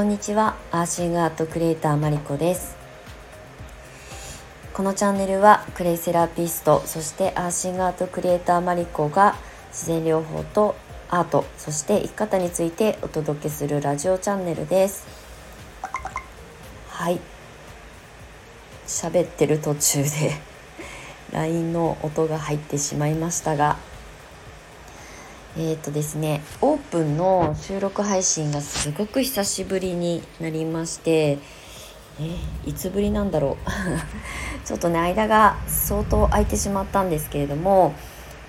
こんにちは。アーシングアートクリエイターマリコです。このチャンネルはクレイセラピストそしてアーシングアートクリエイターマリコが自然療法とアートそして生き方についてお届けするラジオチャンネルです。はい。喋ってる途中で LINE の音が入ってしまいましたがえっ、ー、とですねオープンの収録配信がすごく久しぶりになりましてえいつぶりなんだろう。ちょっとね間が相当空いてしまったんですけれども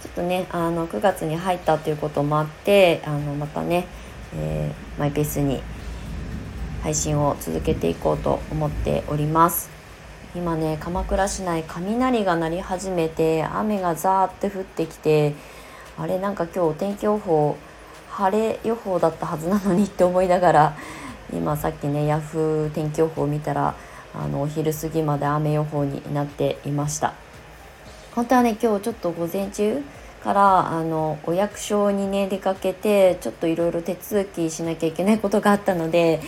ちょっとねあの9月に入ったということもあってあのまたね、えー、マイペースに配信を続けていこうと思っております。今ね鎌倉市内雷が鳴り始めて雨がザーって降ってきてあれなんか今日お天気予報晴れ予報だったはずなのにって思いながら 今さっきねヤフー天気予報を見たらあのお昼過ぎまで雨予報になっていました。本当はね今日ちょっと午前中からあのお役所にね出かけてちょっといろいろ手続きしなきゃいけないことがあったので、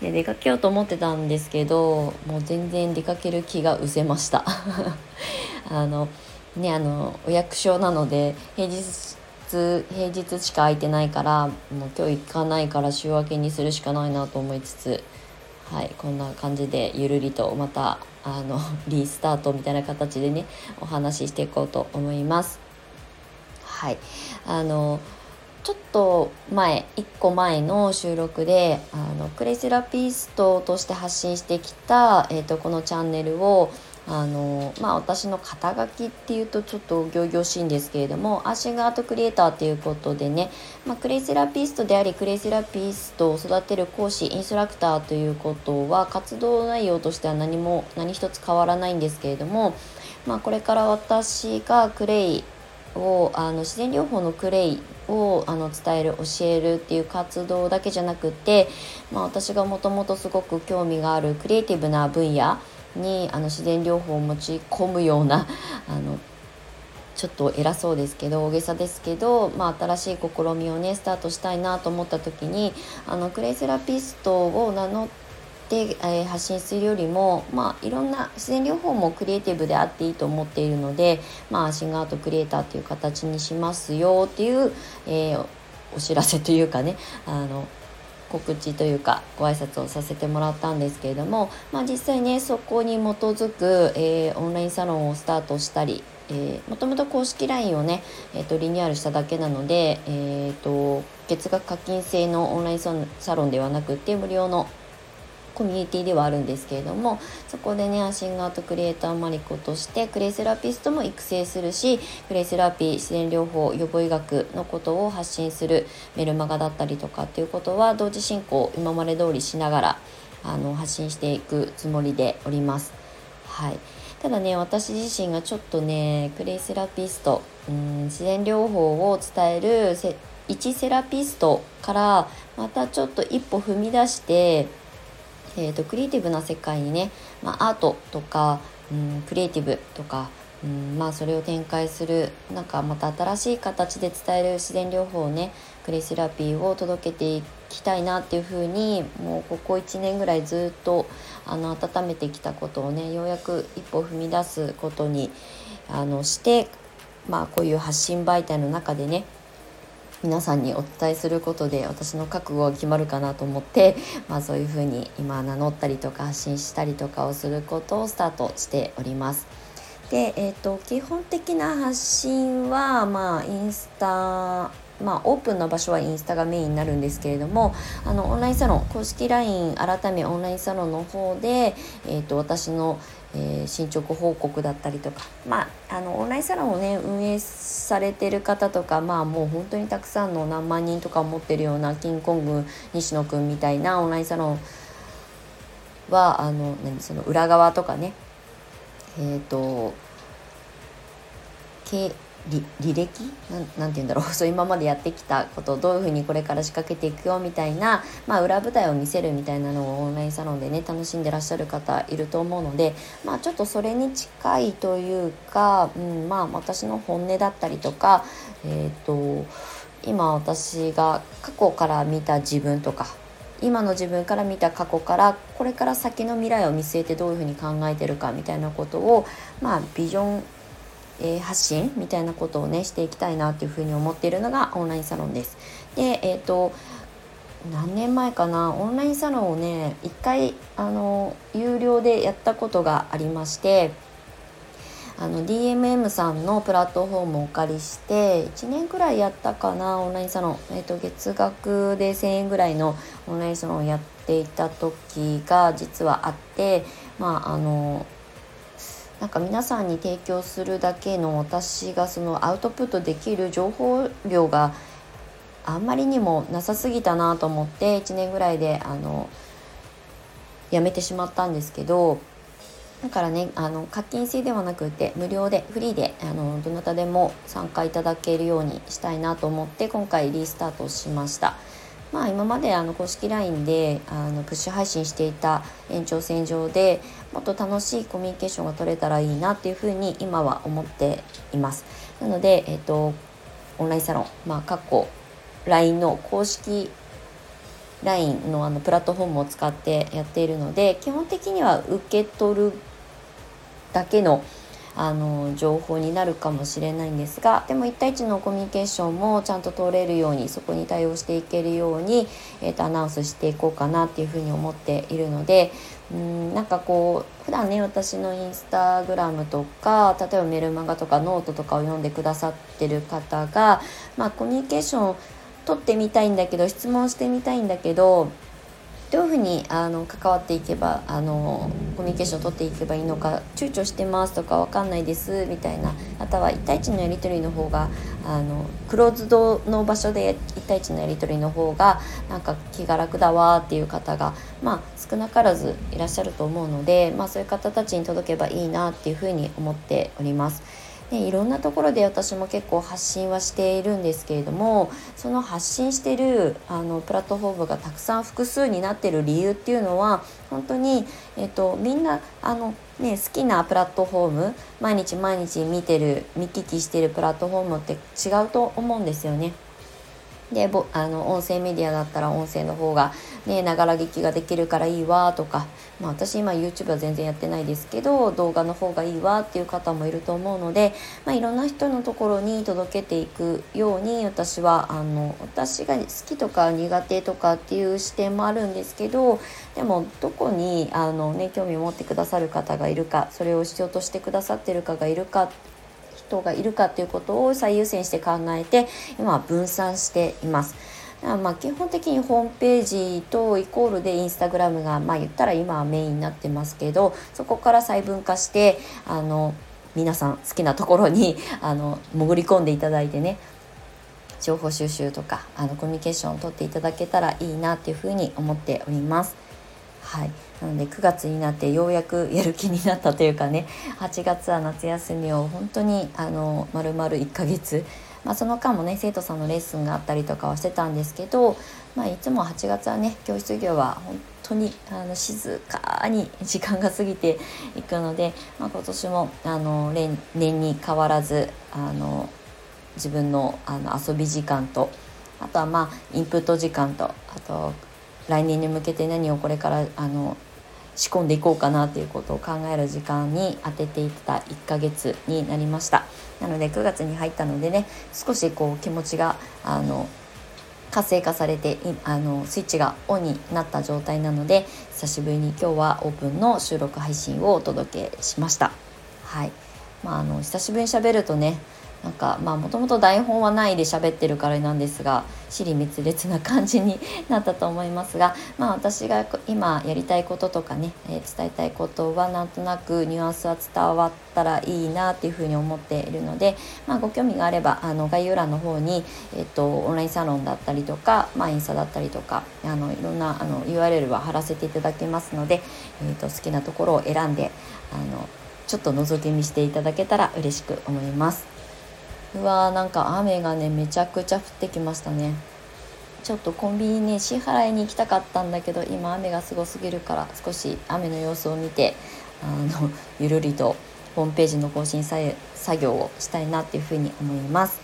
ね、出かけようと思ってたんですけどもう全然出かける気が失せました。あのねあのお役所なので平日平日しか空いてないからもう今日行かないから週明けにするしかないなと思いつつはいこんな感じでゆるりとまたあの リスタートみたいな形でねお話ししていこうと思います。はいあのちょっと前1個前の収録であのクレイセラピストとして発信してきた、えーとこのチャンネルをあのまあ私の肩書きっていうとちょっと仰々しいんですけれどもアーシングアートクリエイターっていうことでね、まあ、クレイセラピストでありクレイセラピストを育てる講師インストラクターということは活動内容としては何も何一つ変わらないんですけれども、まあ、これから私がクレイをあの自然療法のクレイをあの伝える教えるっていう活動だけじゃなくて、まあ、私がもともとすごく興味があるクリエイティブな分野にあの自然療法を持ち込むような あのちょっと偉そうですけど大げさですけど、まあ、新しい試みをねスタートしたいなと思った時にあのクレイセラピストを名乗って、えー、発信するよりも、まあ、いろんな自然療法もクリエイティブであっていいと思っているので、まあ、シンガートクリエイターという形にしますよっていう、えー、お知らせというかねあの告知というかご挨拶をさせてもらったんですけれども、まあ、実際ねそこに基づく、えー、オンラインサロンをスタートしたりえー、もともと公式 LINE をね、えーと、リニューアルしただけなので、えーと月額課金制のオンラインサロンではなくて無料のコミュニティではあるんですけれどもそこでねアシングアートクリエイターマリコとしてクレイセラピストも育成するしクレイセラピー自然療法予防医学のことを発信するメルマガだったりとかっていうことは同時進行今まで通りしながらあの発信していくつもりでおります。はいただね私自身がちょっとねクレイセラピストうん自然療法を伝える一セラピストからまたちょっと一歩踏み出してえーと、クリエイティブな世界にね、まあ、アートとか、うん、クリエイティブとか、うんまあ、それを展開するなんかまた新しい形で伝える自然療法をねクレイセラピーを届けていきたいなっていうふうにもうここ1年ぐらいずっとあの温めてきたことをねようやく一歩踏み出すことにあのして、まあ、こういう発信媒体の中でね皆さんにお伝えすることで私の覚悟が決まるかなと思って、まあ、そういうふうに今名乗ったりとか発信したりとかをすることをスタートしております。で、えーと、基本的な発信は、まあ、インスタまあ、オープンな場所はインスタがメインになるんですけれどもあのオンラインサロン公式 LINE 改めオンラインサロンの方で、えーと私のえー、進捗報告だったりとか、まあ、あのオンラインサロンをね運営されてる方とか、まあ、もう本当にたくさんの何万人とか持ってるようなキンコング西野君みたいなオンラインサロンはあの何その裏側とかねえっ、ー、と履歴？なんて言うんだろう。そう今までやってきたことをどういうふうにこれから仕掛けていくよみたいな、まあ、裏舞台を見せるみたいなのをオンラインサロンでね楽しんでらっしゃる方いると思うので、まあ、ちょっとそれに近いというか、うんまあ、私の本音だったりとか、えーと、今私が過去から見た自分とか今の自分から見た過去からこれから先の未来を見据えてどういうふうに考えてるかみたいなことをまあビジョンえー、発信みたいなことをねしていきたいなっていうふうに思っているのがオンラインサロンです。でえっ、ー、と何年前かな？オンラインサロンをね一回あの有料でやったことがありましてあの DMM さんのプラットフォームをお借りして1年くらいやったかな？オンラインサロン、えーと、月額で1,000円ぐらいのオンラインサロンをやっていた時が実はあってまああのなんか皆さんに提供するだけの私がそのアウトプットできる情報量があんまりにもなさすぎたなと思って1年ぐらいであのやめてしまったんですけどだからねあの課金制ではなくて無料でフリーであのどなたでも参加いただけるようにしたいなと思って今回リスタートしました。まあ、今まであの公式 LINE であのプッシュ配信していた延長線上でもっと楽しいコミュニケーションが取れたらいいなっていうふうに今は思っています。なので、えっ、と、オンラインサロン、まあ、過去 LINE の公式 LINE のあのプラットフォームを使ってやっているので基本的には受け取るだけのあの情報になるかもしれないんですがでも1対1のコミュニケーションもちゃんと通れるようにそこに対応していけるように、えーと、アナウンスしていこうかなっていうふうに思っているのでうんなんかこう普段ね私のインスタグラムとか例えばメルマガとかノートとかを読んでくださってる方が、まあ、コミュニケーション取ってみたいんだけど質問してみたいんだけどどういうふうにあの関わっていけばあのコミュニケーションを取っていけばいいのか躊躇してますとか分かんないですみたいな方は1対1のやり取りの方があのクローズドの場所で1対1のやり取りの方がなんか気が楽だわっていう方が、まあ、少なからずいらっしゃると思うので、まあ、そういう方たちに届けばいいなっていうふうに思っております。でいろんなところで私も結構発信はしているんですけれどもその発信してるあのプラットフォームがたくさん複数になってる理由っていうのは本当に、えっと、みんなあの、ね、好きなプラットフォーム毎日毎日見てる見聞きしてるプラットフォームって違うと思うんですよね。でぼあの音声メディアだったら音声の方がねながら劇ができるからいいわとか、まあ、私今 YouTube は全然やってないですけど動画の方がいいわっていう方もいると思うので、まあ、いろんな人のところに届けていくように私はあの私が好きとか苦手とかっていう視点もあるんですけどでもどこにあの、ね、興味を持ってくださる方がいるかそれを必要としてくださってるかがいるか人がいるかっていうことを最優先して考えて今は分散しています。まあ基本的にホームページとイコールでインスタグラムがまあ言ったら今はメインになってますけどそこから細分化してあの皆さん好きなところに あの潜り込んでいただいてね情報収集とかあのコミュニケーションをとっていただけたらいいなっていうふうに思っております。はい、なので9月になってようやくやる気になったというかね8月は夏休みを本当にあの丸々1ヶ月、まあ、その間もね生徒さんのレッスンがあったりとかはしてたんですけど、まあ、いつも8月はね教室業は本当にあの静かに時間が過ぎていくので、まあ、今年もあの年に変わらずあの自分のあの遊び時間とあとはまあインプット時間とあと来年に向けて何をこれからあの仕込んでいこうかなということを考える時間に当てていった1ヶ月になりました。なので9月に入ったのでね少しこう気持ちがあの活性化されてあのスイッチがオンになった状態なので久しぶりに今日はオープンの収録配信をお届けしました。はい。まああの久しぶりに喋るとねなんかまあもともと台本はないで喋ってるからなんですが尻滅裂な感じに なったと思いますがまあ私が今やりたいこととかね、えー、伝えたいことはなんとなくニュアンスは伝わったらいいなっていうふうに思っているので、まあ、ご興味があればあの概要欄の方に、えーと、オンラインサロンだったりとか、まあ、インスタだったりとかあのいろんなあの URL は貼らせていただきますので、えーと好きなところを選んであのちょっと覗き見していただけたら嬉しく思います。うわーなんか雨がねめちゃくちゃ降ってきましたね。ちょっとコンビニね支払いに行きたかったんだけど今雨がすごすぎるから少し雨の様子を見てあの ゆるりとホームページの更新作業をしたいなっていうふうに思います。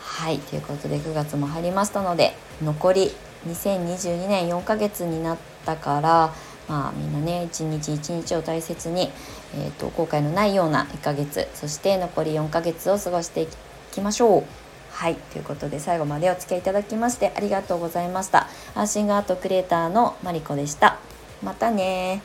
はいということで9月も入りましたので残り2022年4ヶ月になったからまあみんなね一日一日を大切に、えーと、後悔のないような1ヶ月そして残り4ヶ月を過ごしていききましょう。はいということで最後までお付き合いいただきましてありがとうございました。アーシングアートクリエイターのマリコでした。またね